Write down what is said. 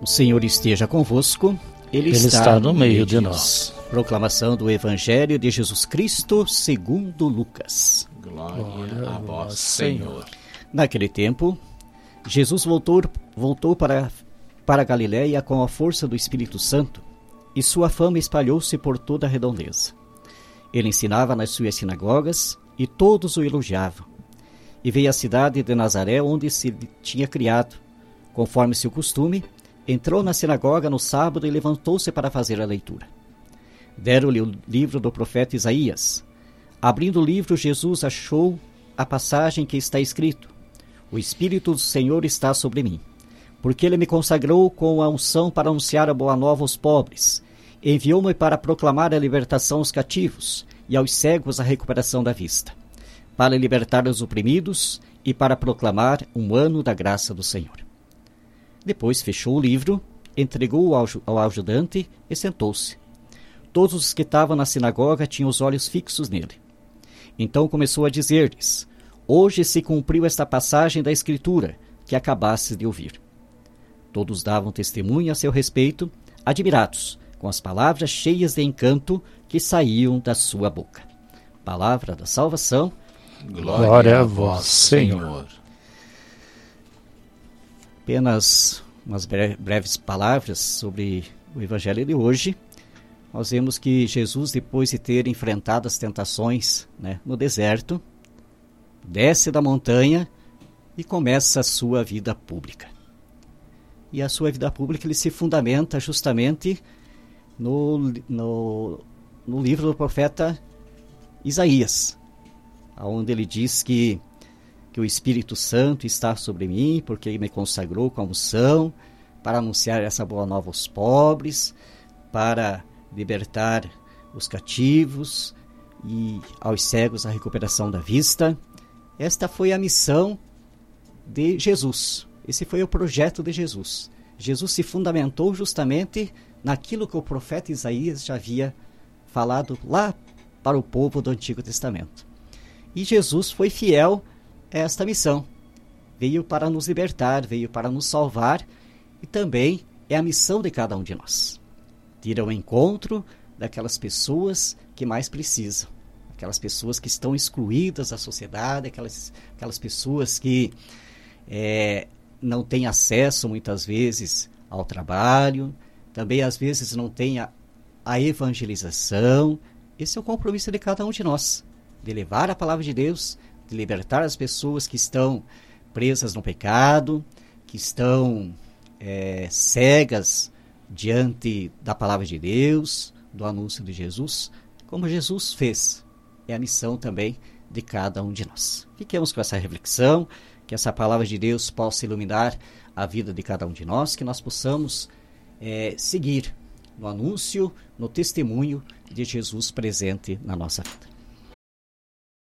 O Senhor esteja convosco. Ele, Ele está, está no meio de nós. Proclamação do Evangelho de Jesus Cristo segundo Lucas. Glória a vós, Senhor. Naquele tempo, Jesus voltou, voltou para, para Galiléia com a força do Espírito Santo, e sua fama espalhou-se por toda a redondeza. Ele ensinava nas suas sinagogas, e todos o elogiavam. E veio à cidade de Nazaré, onde se tinha criado. Conforme seu costume, entrou na sinagoga no sábado e levantou-se para fazer a leitura. Deram-lhe o livro do profeta Isaías. Abrindo o livro, Jesus achou a passagem que está escrito: O Espírito do Senhor está sobre mim, porque ele me consagrou com a unção para anunciar a boa nova aos pobres. Enviou-me para proclamar a libertação aos cativos e aos cegos a recuperação da vista, para libertar os oprimidos e para proclamar um ano da graça do Senhor. Depois fechou o livro, entregou-o ao, ajudante e sentou-se. Todos os que estavam na sinagoga tinham os olhos fixos nele. Então começou a dizer-lhes: Hoje se cumpriu esta passagem da Escritura que acabastes de ouvir. Todos davam testemunho a seu respeito, admirados com as palavras cheias de encanto que saíam da sua boca. Palavra da salvação. Glória a vós, Senhor. Apenas umas breves palavras sobre o Evangelho de hoje. Nós vemos que Jesus, depois de ter enfrentado as tentações né, no deserto, desce da montanha e começa a sua vida pública. E a sua vida pública ele se fundamenta justamente no, no, no livro do profeta Isaías, onde ele diz que, que o Espírito Santo está sobre mim, porque ele me consagrou com a unção para anunciar essa boa nova aos pobres, para libertar os cativos e aos cegos a recuperação da vista. Esta foi a missão de Jesus. Esse foi o projeto de Jesus. Jesus se fundamentou justamente naquilo que o profeta Isaías já havia falado lá para o povo do Antigo Testamento. E Jesus foi fiel esta missão. Veio para nos libertar, veio para nos salvar e também é a missão de cada um de nós. Ir ao encontro daquelas pessoas que mais precisam, aquelas pessoas que estão excluídas da sociedade, aquelas, aquelas pessoas que é, não têm acesso muitas vezes ao trabalho, também às vezes não têm a, a evangelização. Esse é o compromisso de cada um de nós, de levar a palavra de Deus, de libertar as pessoas que estão presas no pecado, que estão é, cegas diante da palavra de Deus, do anúncio de Jesus, como Jesus fez. É a missão também de cada um de nós. Fiquemos com essa reflexão, que essa palavra de Deus possa iluminar a vida de cada um de nós, que nós possamos é, seguir no anúncio, no testemunho de Jesus presente na nossa vida.